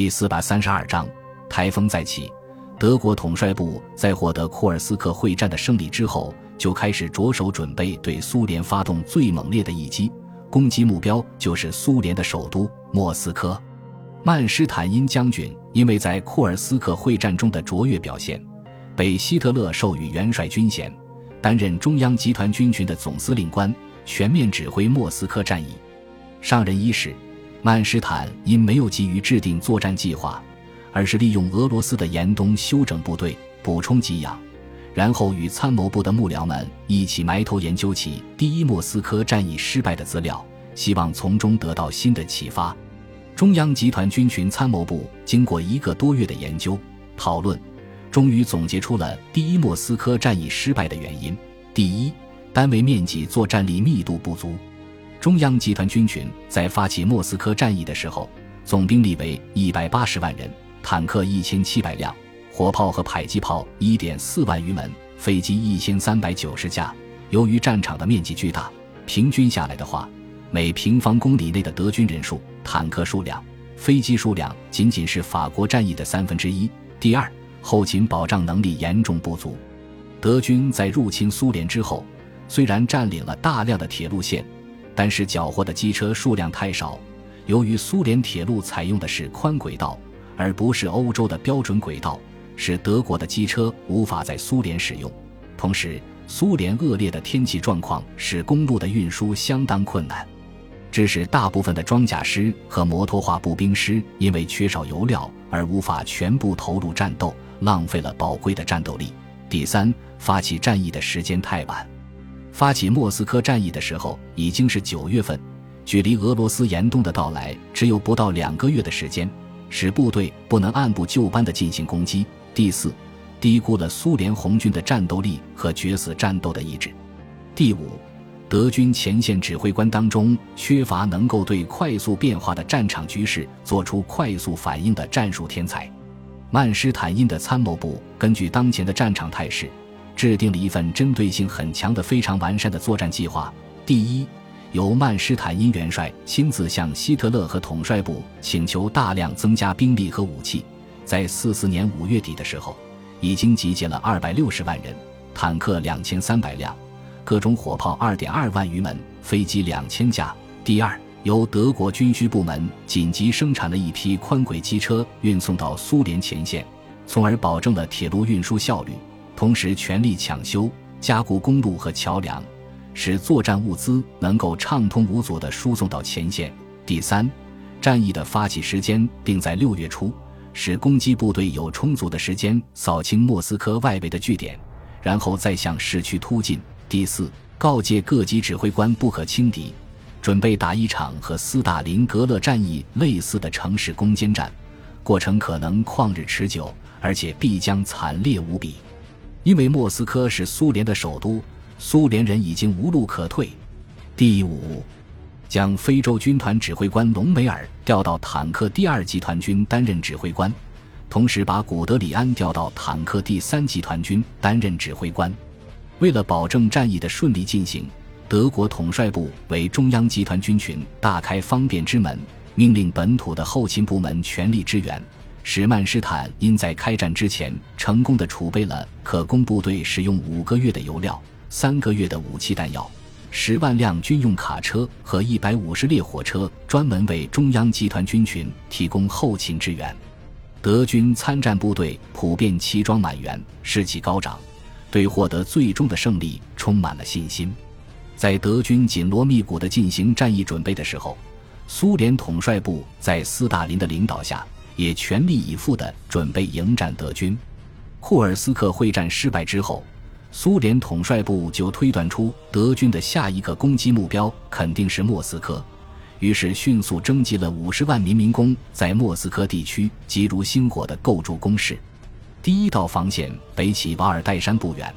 第四百三十二章，台风再起。德国统帅部在获得库尔斯克会战的胜利之后，就开始着手准备对苏联发动最猛烈的一击，攻击目标就是苏联的首都莫斯科。曼施坦因将军因为在库尔斯克会战中的卓越表现，被希特勒授予元帅军衔，担任中央集团军群的总司令官，全面指挥莫斯科战役。上任伊始。曼施坦因没有急于制定作战计划，而是利用俄罗斯的严冬休整部队，补充给养，然后与参谋部的幕僚们一起埋头研究起第一莫斯科战役失败的资料，希望从中得到新的启发。中央集团军群参谋部经过一个多月的研究讨论，终于总结出了第一莫斯科战役失败的原因：第一，单位面积作战力密度不足。中央集团军群在发起莫斯科战役的时候，总兵力为一百八十万人，坦克一千七百辆，火炮和迫击炮一点四万余门，飞机一千三百九十架。由于战场的面积巨大，平均下来的话，每平方公里内的德军人数、坦克数量、飞机数量仅仅是法国战役的三分之一。第二，后勤保障能力严重不足。德军在入侵苏联之后，虽然占领了大量的铁路线。但是缴获的机车数量太少，由于苏联铁路采用的是宽轨道，而不是欧洲的标准轨道，使德国的机车无法在苏联使用。同时，苏联恶劣的天气状况使公路的运输相当困难，致使大部分的装甲师和摩托化步兵师因为缺少油料而无法全部投入战斗，浪费了宝贵的战斗力。第三，发起战役的时间太晚。发起莫斯科战役的时候已经是九月份，距离俄罗斯严冬的到来只有不到两个月的时间，使部队不能按部就班地进行攻击。第四，低估了苏联红军的战斗力和决死战斗的意志。第五，德军前线指挥官当中缺乏能够对快速变化的战场局势做出快速反应的战术天才。曼施坦因的参谋部根据当前的战场态势。制定了一份针对性很强的、非常完善的作战计划。第一，由曼施坦因元帅亲自向希特勒和统帅部请求大量增加兵力和武器。在四四年五月底的时候，已经集结了二百六十万人，坦克两千三百辆，各种火炮二点二万余门，飞机两千架。第二，由德国军需部门紧急生产了一批宽轨机车，运送到苏联前线，从而保证了铁路运输效率。同时，全力抢修、加固公路和桥梁，使作战物资能够畅通无阻地输送到前线。第三，战役的发起时间定在六月初，使攻击部队有充足的时间扫清莫斯科外围的据点，然后再向市区突进。第四，告诫各级指挥官不可轻敌，准备打一场和斯大林格勒战役类似的城市攻坚战，过程可能旷日持久，而且必将惨烈无比。因为莫斯科是苏联的首都，苏联人已经无路可退。第五，将非洲军团指挥官隆美尔调到坦克第二集团军担任指挥官，同时把古德里安调到坦克第三集团军担任指挥官。为了保证战役的顺利进行，德国统帅部为中央集团军群大开方便之门，命令本土的后勤部门全力支援。使曼施坦因在开战之前成功的储备了可供部队使用五个月的油料、三个月的武器弹药、十万辆军用卡车和一百五十列火车，专门为中央集团军群提供后勤支援。德军参战部队普遍齐装满员，士气高涨，对获得最终的胜利充满了信心。在德军紧锣密鼓地进行战役准备的时候，苏联统帅部在斯大林的领导下。也全力以赴地准备迎战德军。库尔斯克会战失败之后，苏联统帅部就推断出德军的下一个攻击目标肯定是莫斯科，于是迅速征集了五十万民民工，在莫斯科地区急如星火地构筑工事。第一道防线北起瓦尔代山不远，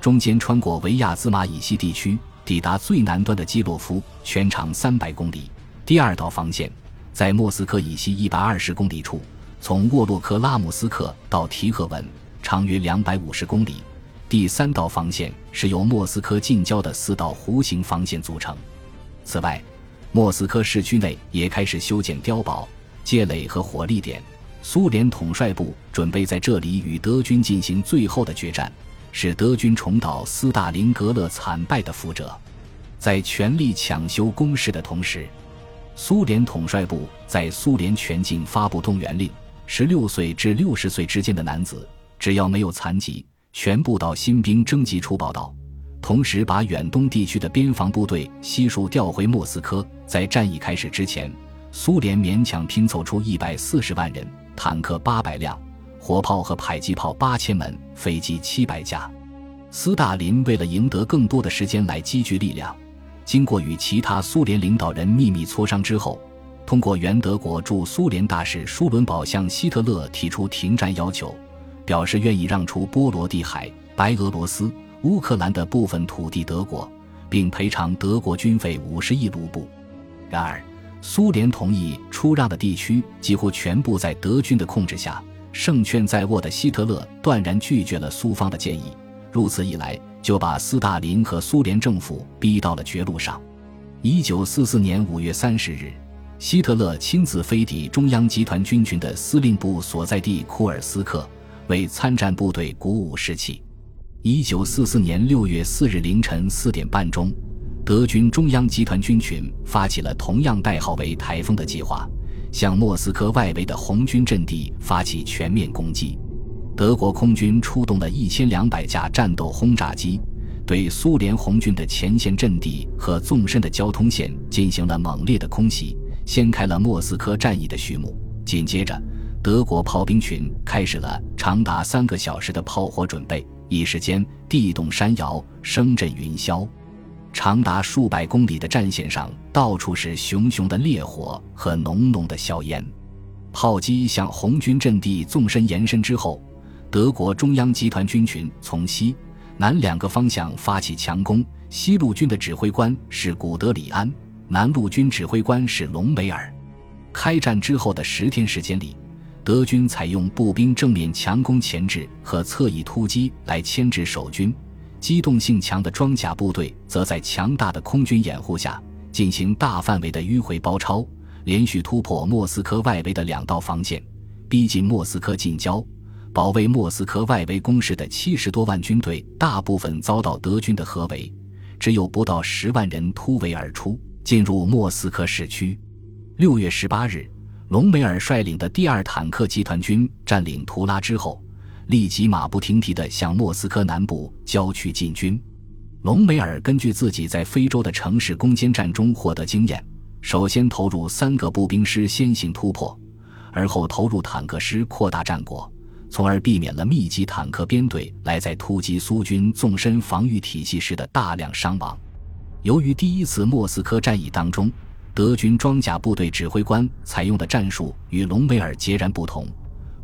中间穿过维亚兹马以西地区，抵达最南端的基洛夫，全长三百公里。第二道防线。在莫斯科以西一百二十公里处，从沃洛克拉姆斯克到提赫文，长约两百五十公里。第三道防线是由莫斯科近郊的四道弧形防线组成。此外，莫斯科市区内也开始修建碉堡、街垒和火力点，苏联统帅部准备在这里与德军进行最后的决战，使德军重蹈斯大林格勒惨败的覆辙。在全力抢修工事的同时，苏联统帅部在苏联全境发布动员令：十六岁至六十岁之间的男子，只要没有残疾，全部到新兵征集处报到。同时，把远东地区的边防部队悉数调回莫斯科。在战役开始之前，苏联勉强拼凑出一百四十万人。坦克八百辆，火炮和迫击炮八千门，飞机七百架。斯大林为了赢得更多的时间来积聚力量，经过与其他苏联领导人秘密磋商之后，通过原德国驻苏联大使舒伦堡向希特勒提出停战要求，表示愿意让出波罗的海、白俄罗斯、乌克兰的部分土地德国，并赔偿德国军费五十亿卢布。然而。苏联同意出让的地区几乎全部在德军的控制下，胜券在握的希特勒断然拒绝了苏方的建议。如此一来，就把斯大林和苏联政府逼到了绝路上。一九四四年五月三十日，希特勒亲自飞抵中央集团军群的司令部所在地库尔斯克，为参战部队鼓舞士气。一九四四年六月四日凌晨四点半钟。德军中央集团军群发起了同样代号为“台风”的计划，向莫斯科外围的红军阵地发起全面攻击。德国空军出动了一千两百架战斗轰炸机，对苏联红军的前线阵地和纵深的交通线进行了猛烈的空袭，掀开了莫斯科战役的序幕。紧接着，德国炮兵群开始了长达三个小时的炮火准备，一时间地动山摇，声震云霄。长达数百公里的战线上，到处是熊熊的烈火和浓浓的硝烟。炮击向红军阵地纵深延伸之后，德国中央集团军群从西南两个方向发起强攻。西路军的指挥官是古德里安，南路军指挥官是隆美尔。开战之后的十天时间里，德军采用步兵正面强攻前置和侧翼突击来牵制守军。机动性强的装甲部队则在强大的空军掩护下进行大范围的迂回包抄，连续突破莫斯科外围的两道防线，逼近莫斯科近郊。保卫莫斯科外围工事的七十多万军队大部分遭到德军的合围，只有不到十万人突围而出，进入莫斯科市区。六月十八日，隆美尔率领的第二坦克集团军占领图拉之后。立即马不停蹄地向莫斯科南部郊区进军。隆美尔根据自己在非洲的城市攻坚战中获得经验，首先投入三个步兵师先行突破，而后投入坦克师扩大战果，从而避免了密集坦克编队来在突击苏军纵深防御体系时的大量伤亡。由于第一次莫斯科战役当中，德军装甲部队指挥官采用的战术与隆美尔截然不同。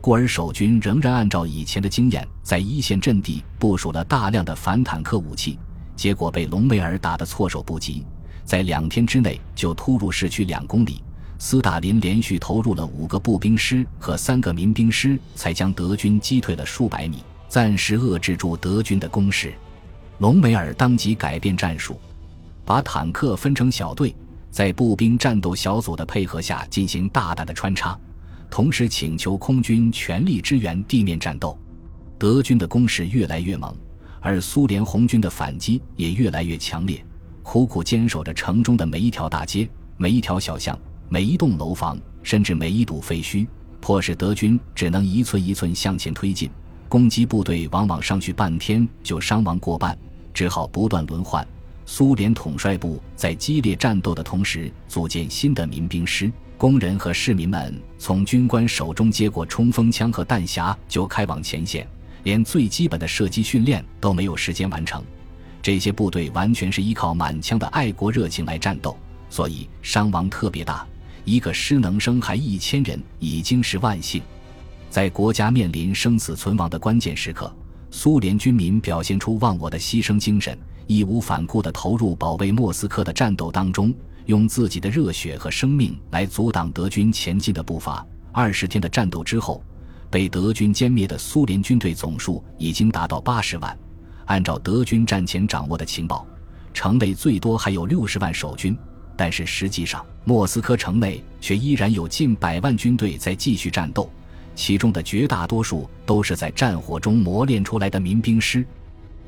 故而守军仍然按照以前的经验，在一线阵地部署了大量的反坦克武器，结果被隆美尔打得措手不及，在两天之内就突入市区两公里。斯大林连续投入了五个步兵师和三个民兵师，才将德军击退了数百米，暂时遏制住德军的攻势。隆美尔当即改变战术，把坦克分成小队，在步兵战斗小组的配合下进行大胆的穿插。同时请求空军全力支援地面战斗，德军的攻势越来越猛，而苏联红军的反击也越来越强烈，苦苦坚守着城中的每一条大街、每一条小巷、每一栋楼房，甚至每一堵废墟，迫使德军只能一寸一寸向前推进。攻击部队往往上去半天就伤亡过半，只好不断轮换。苏联统帅部在激烈战斗的同时，组建新的民兵师。工人和市民们从军官手中接过冲锋枪和弹匣，就开往前线，连最基本的射击训练都没有时间完成。这些部队完全是依靠满腔的爱国热情来战斗，所以伤亡特别大。一个师能生还一千人，已经是万幸。在国家面临生死存亡的关键时刻，苏联军民表现出忘我的牺牲精神，义无反顾地投入保卫莫斯科的战斗当中。用自己的热血和生命来阻挡德军前进的步伐。二十天的战斗之后，被德军歼灭的苏联军队总数已经达到八十万。按照德军战前掌握的情报，城内最多还有六十万守军，但是实际上，莫斯科城内却依然有近百万军队在继续战斗，其中的绝大多数都是在战火中磨练出来的民兵师。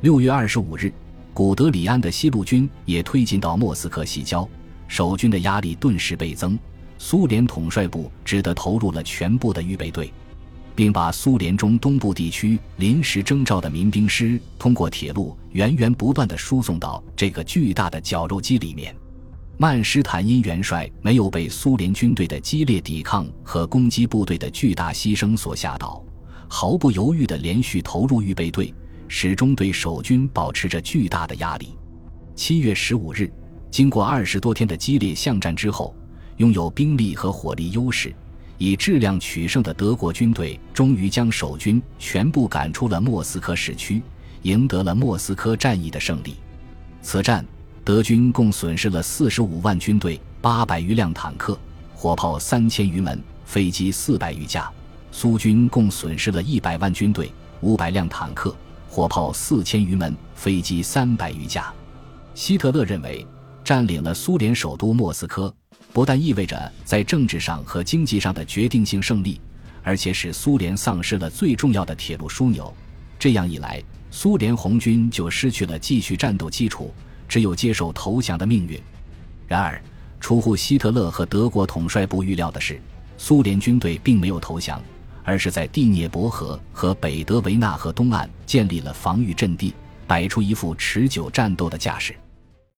六月二十五日，古德里安的西路军也推进到莫斯科西郊，守军的压力顿时倍增。苏联统帅部只得投入了全部的预备队，并把苏联中东部地区临时征召的民兵师通过铁路源源不断地输送到这个巨大的绞肉机里面。曼施坦因元帅没有被苏联军队的激烈抵抗和攻击部队的巨大牺牲所吓倒，毫不犹豫地连续投入预备队，始终对守军保持着巨大的压力。七月十五日，经过二十多天的激烈巷战之后。拥有兵力和火力优势，以质量取胜的德国军队终于将守军全部赶出了莫斯科市区，赢得了莫斯科战役的胜利。此战，德军共损失了四十五万军队、八百余辆坦克、火炮三千余门、飞机四百余架；苏军共损失了一百万军队、五百辆坦克、火炮四千余门、飞机三百余架。希特勒认为，占领了苏联首都莫斯科。不但意味着在政治上和经济上的决定性胜利，而且使苏联丧失了最重要的铁路枢纽。这样一来，苏联红军就失去了继续战斗基础，只有接受投降的命运。然而，出乎希特勒和德国统帅部预料的是，苏联军队并没有投降，而是在第聂伯河和北德维纳河东岸建立了防御阵地，摆出一副持久战斗的架势。